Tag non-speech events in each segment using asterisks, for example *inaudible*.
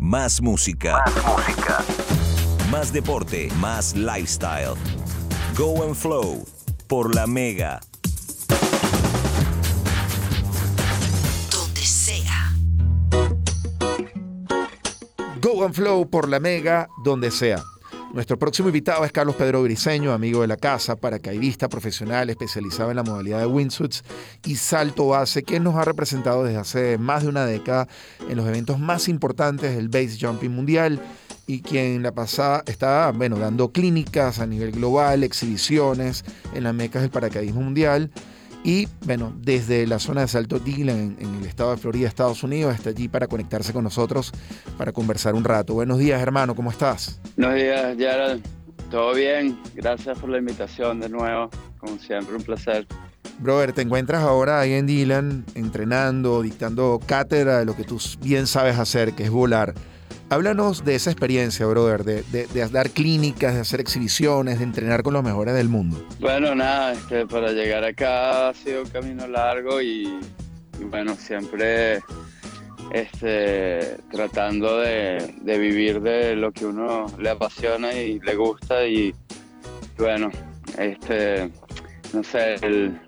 Más música. Más música. Más deporte. Más lifestyle. Go and Flow. Por la Mega. Donde sea. Go and Flow por la Mega, donde sea. Nuestro próximo invitado es Carlos Pedro Briseño, amigo de la casa, paracaidista profesional especializado en la modalidad de windsuits y salto base, que nos ha representado desde hace más de una década en los eventos más importantes del base jumping mundial y quien la pasada está bueno, dando clínicas a nivel global, exhibiciones en las mecas del paracaidismo mundial. Y bueno, desde la zona de Salto Dillon, en, el estado de Florida, Estados Unidos, está allí para conectarse con nosotros para conversar un rato. Buenos días, hermano, ¿cómo estás? Buenos días, Gerald. ¿Todo bien? Gracias por la invitación de nuevo. Como siempre, un placer. Brother, te encuentras ahora ahí en Dylan entrenando, dictando cátedra de lo que tú bien sabes hacer, que es volar. Háblanos de esa experiencia, brother, de, de, dar clínicas, de hacer exhibiciones, de entrenar con los mejores del mundo. Bueno, nada, este, para llegar acá ha sido un camino largo y, bueno, siempre este, tratando de, vivir de lo que uno le apasiona y le gusta y bueno, este, no sé, el,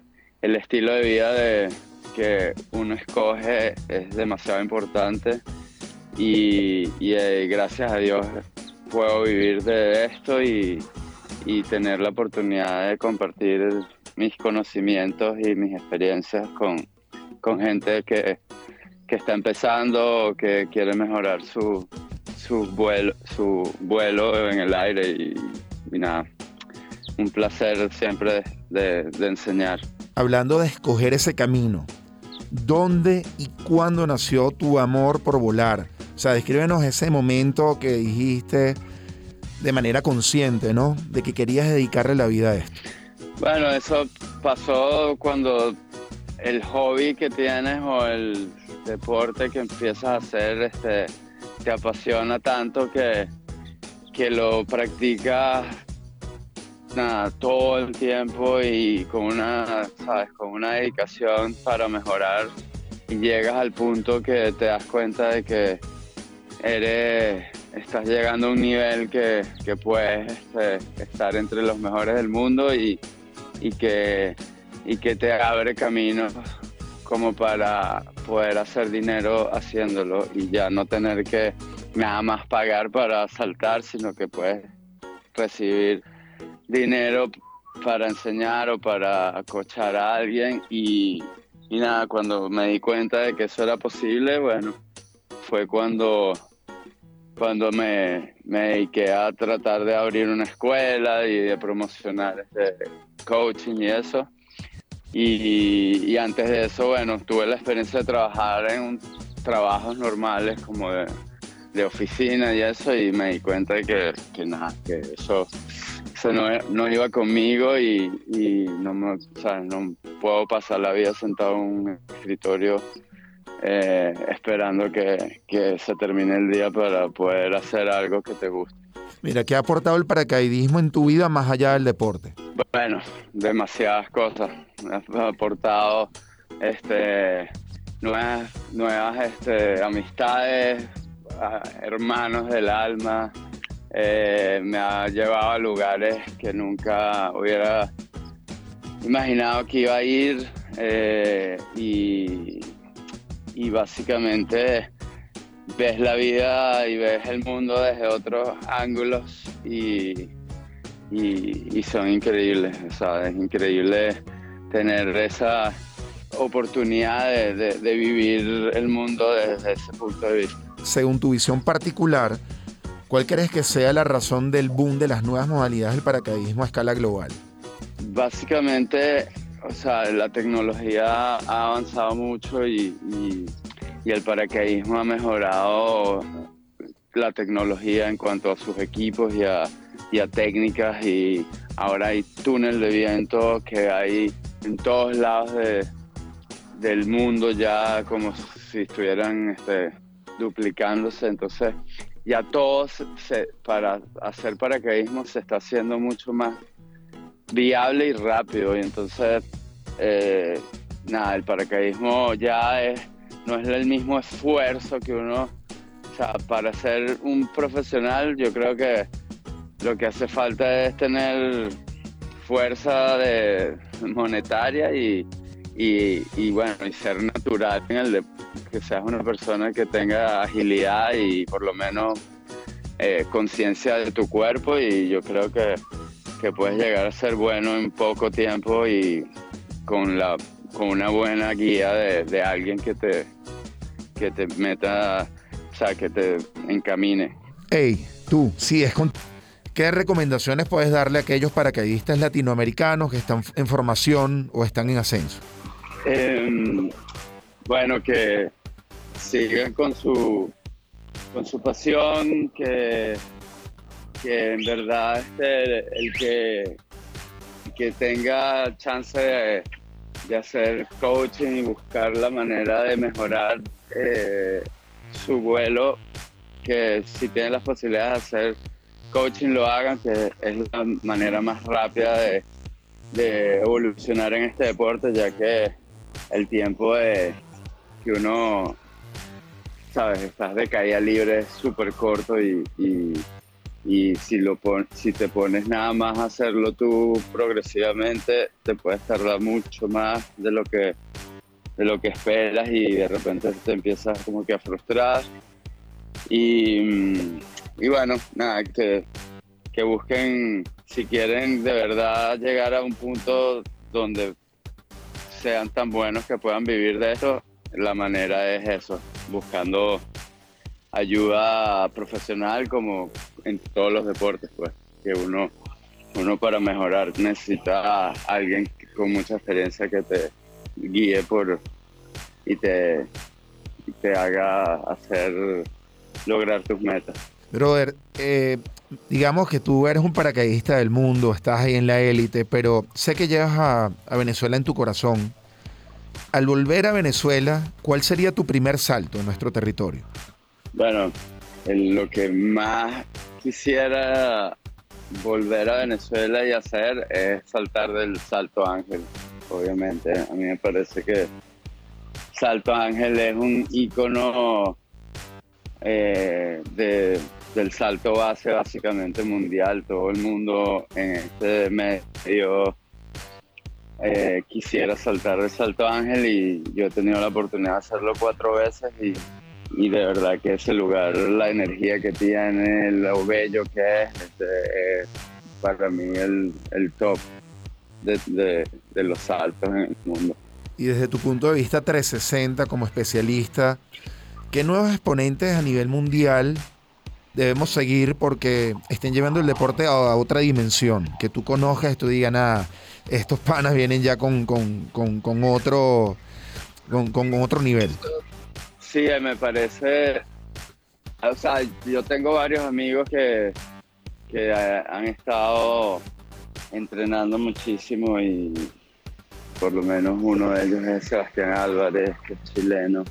el estilo de vida de, que uno escoge es demasiado importante y, eh, gracias a Dios puedo vivir de esto y, tener la oportunidad de compartir mis conocimientos y mis experiencias con, gente que, está empezando o que quiere mejorar su, su, vuelo, su vuelo en el aire y, nada, un placer siempre de enseñar. Hablando de escoger ese camino, ¿dónde y cuándo nació tu amor por volar? O sea, descríbenos ese momento que dijiste de manera consciente, ¿no? De que querías dedicarle la vida a esto. Bueno, eso pasó cuando el hobby que tienes o el deporte que empiezas a hacer este, te apasiona tanto que, que lo practicas todo el tiempo y con una, ¿sabes? con una dedicación para mejorar y llegas al punto que te das cuenta de que eres, estás llegando a un nivel que, puedes este, estar entre los mejores del mundo y, que, y que te abre caminos como para poder hacer dinero haciéndolo y ya no tener que nada más pagar para saltar, sino que puedes recibir dinero para enseñar o para acochar a alguien. Y, y nada, cuando me di cuenta de que eso era posible, bueno, fue cuando cuando me, me, dediqué a tratar de abrir una escuela y de promocionar este coaching y eso. Y, antes de eso, bueno, tuve la experiencia de trabajar en trabajos normales como de, oficina y eso, y me di cuenta de que, que nada, que eso, eso no, no, iba conmigo y, no, me, o sea, no puedo pasar la vida sentado en un escritorio eh, esperando que, se termine el día para poder hacer algo que te guste. Mira, ¿qué ha aportado el paracaidismo en tu vida más allá del deporte? Bueno, demasiadas cosas. ha aportado este, nuevas, nuevas este, amistades, hermanos del alma. Eh, me ha llevado a lugares que nunca hubiera imaginado que iba a ir eh, y, y básicamente ves la vida y ves el mundo desde otros ángulos y, y, son increíbles, es increíble tener esa oportunidad de, de, vivir el mundo desde ese punto de vista. Según tu visión particular, ¿cuál crees que sea la razón del boom de las nuevas modalidades del paracaidismo a escala global? Básicamente o sea, la tecnología ha avanzado mucho y, el paracaidismo ha mejorado la tecnología en cuanto a sus equipos y a, técnicas y ahora hay túnel de viento que hay en todos lados del mundo ya como si estuvieran este, duplicándose, entonces ya todos para hacer paracaidismo se está haciendo mucho más viable y rápido. Y entonces, eh, nada, el paracaidismo ya es, no es el mismo esfuerzo que uno o sea, para ser un profesional yo creo que lo que hace falta es tener fuerza de, monetaria y, y, bueno, y ser natural en el de, que seas una persona que tenga agilidad y por lo menos eh, conciencia de tu cuerpo y yo creo que, que, puedes llegar a ser bueno en poco tiempo y con, la, con una buena guía de, de alguien que te, que te meta, o sea, que te encamine. Hey, tú, sí, es con ¿Qué recomendaciones puedes darle a aquellos paracaidistas latinoamericanos que están en formación o están en ascenso? Em, bueno, que sigan con su, con su pasión, que, que en verdad este, el que, que tenga chance de, hacer coaching y buscar la manera de mejorar eh, su vuelo, que si tiene las posibilidades de hacer coaching lo hagan, que es la manera más rápida de, evolucionar en este deporte, ya que el tiempo de que uno, sabes, estás de caída libre es súper corto y, si, lo si te pones nada más a hacerlo tú progresivamente, te puedes tardar mucho más de lo que de lo que esperas y de repente te empiezas como que a frustrar. Y y bueno, nada, que, que busquen, si quieren de verdad llegar a un punto donde sean tan buenos que puedan vivir de esto, la manera es eso, buscando ayuda profesional como en todos los deportes, pues, que uno, uno para mejorar necesita a alguien con mucha experiencia que te guíe por y te, te haga hacer lograr tus metas. Brother, eh, digamos que tú eres un paracaidista del mundo, estás ahí en la élite, pero sé que llegas a, Venezuela en tu corazón. Al volver a Venezuela, ¿cuál sería tu primer salto en nuestro territorio? Bueno, lo que más quisiera volver a Venezuela y hacer es saltar del Salto Ángel, obviamente. A mí me parece que Salto Ángel es un ícono eh, de del salto base básicamente mundial. Todo el mundo en este medio eh, quisiera saltar el salto ángel y yo he tenido la oportunidad de hacerlo cuatro veces y, y de verdad que ese lugar, la energía que tiene, lo bello que es, este, es para mí el, el top de, los saltos en el mundo. Y desde tu punto de vista 360 como especialista, ¿qué nuevos exponentes a nivel mundial debemos seguir porque estén llevando el deporte a, otra dimensión. Que tú conozcas y tú digas, estos panas vienen ya con, otro con, otro nivel. Sí, me parece. O sea, yo tengo varios amigos que, que eh, han estado entrenando muchísimo y por lo menos uno de ellos es Sebastián Álvarez, que es chileno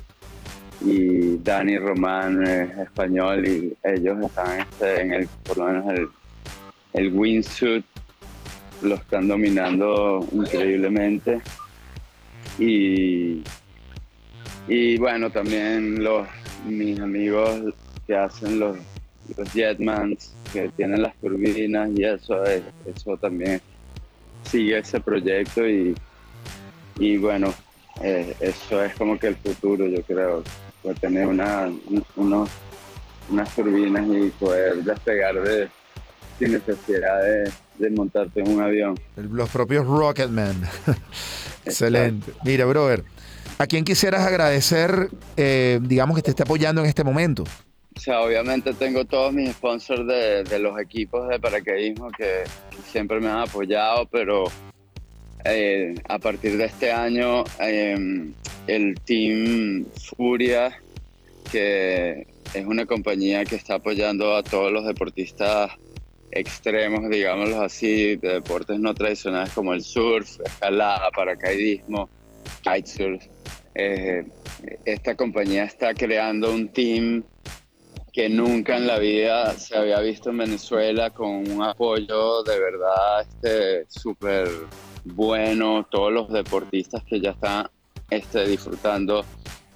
y Dani Román es español y ellos están este, en el, por lo menos el, el lo están dominando increíblemente. Y, y bueno, también los, mis amigos que hacen los, los jetmans, que tienen las turbinas y eso, eso también sigue ese proyecto y, y bueno, eh, eso es como que el futuro, yo creo poder tener una, unos, unas turbinas y poder despegar de, sin necesidad de, montarte en un avión. Los propios Rocketman. *laughs* Excelente. Mira, brother, ¿a quién quisieras agradecer, eh, digamos, que te esté apoyando en este momento? O sea, obviamente tengo todos mis sponsors de, los equipos de paracaidismo que siempre me han apoyado, pero eh, a partir de este año em, el Team Furia, que es una compañía que está apoyando a todos los deportistas extremos, digámoslo así, de deportes no tradicionales como el surf, escalada, paracaidismo, kitesurf. Eh, esta compañía está creando un team que nunca en la vida se había visto en Venezuela con un apoyo de verdad súper este, bueno. Todos los deportistas que ya están este, disfrutando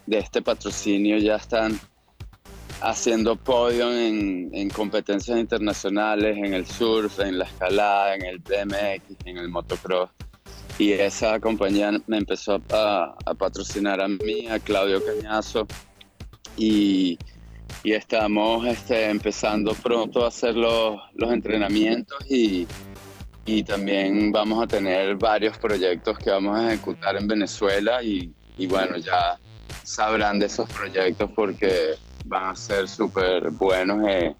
de este patrocinio ya están haciendo podio en, en, competencias internacionales, en el surf, en la escalada, en el BMX, en el motocross. Y esa compañía me empezó a, patrocinar a mí, a Claudio Cañazo. Y, estamos este, empezando pronto a hacer los, entrenamientos y, también vamos a tener varios proyectos que vamos a ejecutar en Venezuela y, bueno, ya sabrán de esos proyectos porque van a ser súper buenos eh,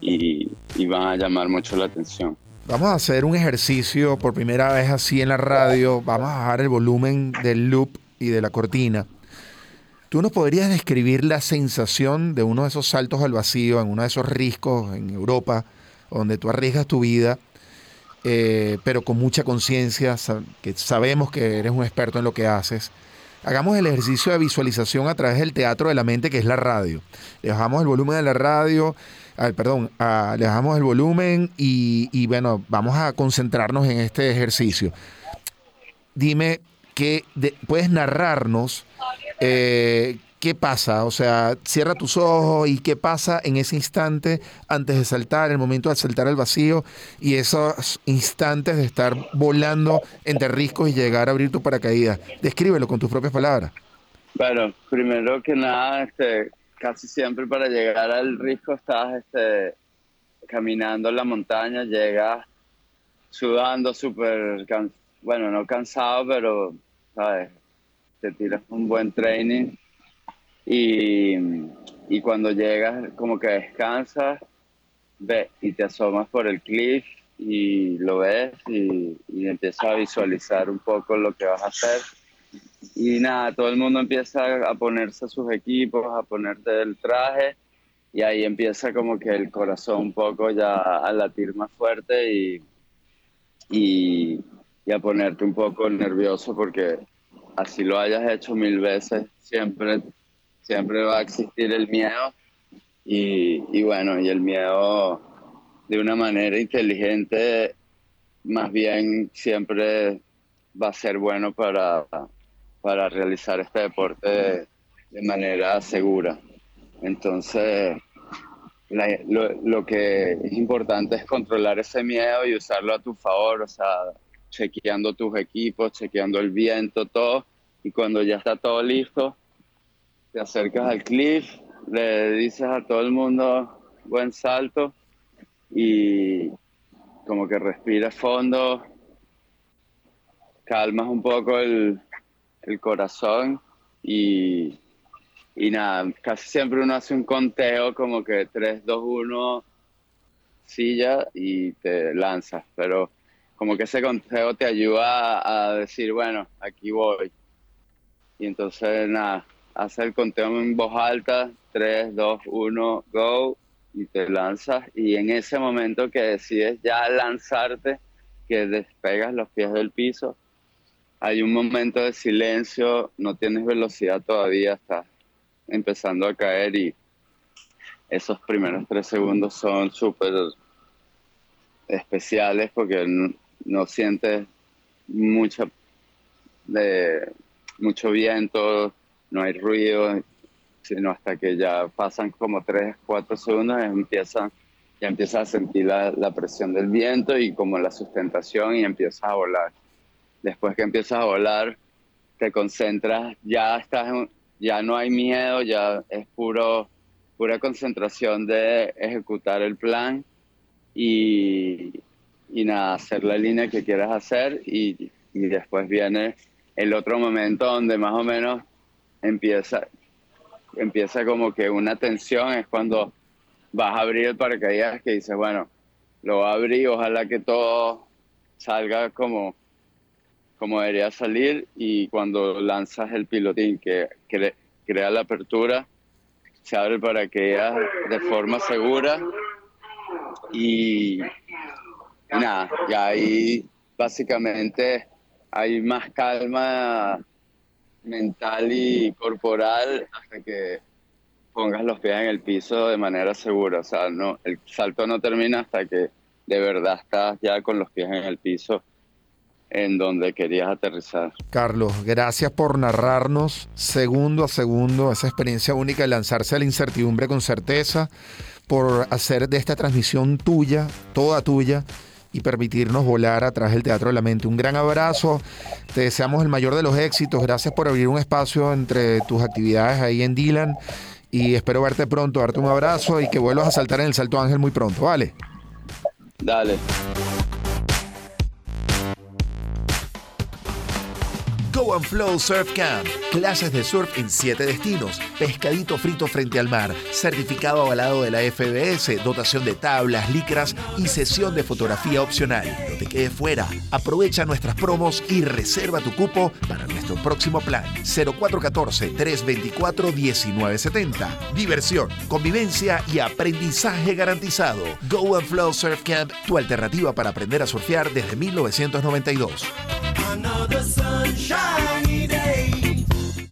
y, van a llamar mucho la atención. Vamos a hacer un ejercicio por primera vez así en la radio. Vamos a bajar el volumen del loop y de la cortina. ¿Tú nos podrías describir la sensación de uno de esos saltos al vacío, en uno de esos riscos en Europa, donde tú arriesgas tu vida, eh, pero con mucha conciencia, que sabemos que eres un experto en lo que haces? hagamos el ejercicio de visualización a través del teatro de la mente, que es la radio. Le bajamos el volumen de la radio, perdón, le bajamos el volumen y, bueno, vamos a concentrarnos en este ejercicio. Dime, ¿qué ¿puedes narrarnos eh, ¿qué pasa? O sea, cierra tus ojos y qué pasa en ese instante antes de saltar, el momento de saltar al vacío y esos instantes de estar volando entre riscos y llegar a abrir tu paracaídas. Descríbelo con tus propias palabras. Bueno, primero que nada, este, casi siempre para llegar al risco estás este, caminando en la montaña, llegas sudando súper, bueno, no cansado, pero, ¿sabes? Te tiras un buen training y, y cuando llegas como que descansas, ves y te asomas por el cliff y lo ves y, y, empiezas a visualizar un poco lo que vas a hacer. Y nada, todo el mundo empieza a ponerse sus equipos, a ponerte el traje y ahí empieza como que el corazón un poco ya a latir más fuerte y, y, y a ponerte un poco nervioso porque así lo hayas hecho mil veces, siempre siempre va a existir el miedo. Y, y, bueno, y el miedo de una manera inteligente más bien siempre va a ser bueno para, para realizar este deporte de, de manera segura. Entonces, la, lo, lo, que es importante es controlar ese miedo y usarlo a tu favor, o sea, chequeando tus equipos, chequeando el viento, todo, y cuando ya está todo listo, te acercas al cliff, le dices a todo el mundo buen salto y como que respiras fondo, calmas un poco el, el corazón y, y, nada, casi siempre uno hace un conteo como que 3, 2, 1, silla y te lanzas, pero como que ese conteo te ayuda a, a decir, bueno, aquí voy. Y entonces nada, hacer el conteo en voz alta, 3, 2, 1, go, y te lanzas. Y en ese momento que decides ya lanzarte, que despegas los pies del piso, hay un momento de silencio, no tienes velocidad todavía, estás empezando a caer y esos primeros tres segundos son súper especiales porque no, sientes mucha de, mucho viento, no hay ruido, sino hasta que ya pasan como 3, 4 segundos, empiezan, ya empiezas a sentir la, presión del viento y como la sustentación y empiezas a volar. Después que empiezas a volar, te concentras, ya estás, ya no hay miedo, ya es puro, pura concentración de ejecutar el plan y, y nada, hacer la línea que quieras hacer y, y después viene el otro momento donde más o menos empieza, empieza como que una tensión, es cuando vas a abrir el paracaídas que dices, bueno, lo voy a abrir, ojalá que todo salga como, como debería salir y cuando lanzas el pilotín que, crea la apertura, se abre el paracaídas de forma segura y, y nada, y ahí básicamente hay más calma mental y corporal hasta que pongas los pies en el piso de manera segura. O sea, no, el salto no termina hasta que de verdad estás ya con los pies en el piso en donde querías aterrizar. Carlos, gracias por narrarnos segundo a segundo esa experiencia única de lanzarse a la incertidumbre con certeza, por hacer de esta transmisión tuya, toda tuya, y permitirnos volar a través del Teatro de la Mente. Un gran abrazo, te deseamos el mayor de los éxitos, gracias por abrir un espacio entre tus actividades ahí en Dylan y espero verte pronto, darte un abrazo y que vuelvas a saltar en el Salto Ángel muy pronto, ¿vale? Dale. Go and Flow Surf Camp. Clases de surf en siete destinos. Pescadito frito frente al mar. Certificado avalado de la FBS. Dotación de tablas, licras y sesión de fotografía opcional. No te quedes fuera. Aprovecha nuestras promos y reserva tu cupo para nuestro próximo plan. 0414-324-1970. Diversión, convivencia y aprendizaje garantizado. Go and Flow Surf Camp, tu alternativa para aprender a surfear desde 1992. Another sunshine.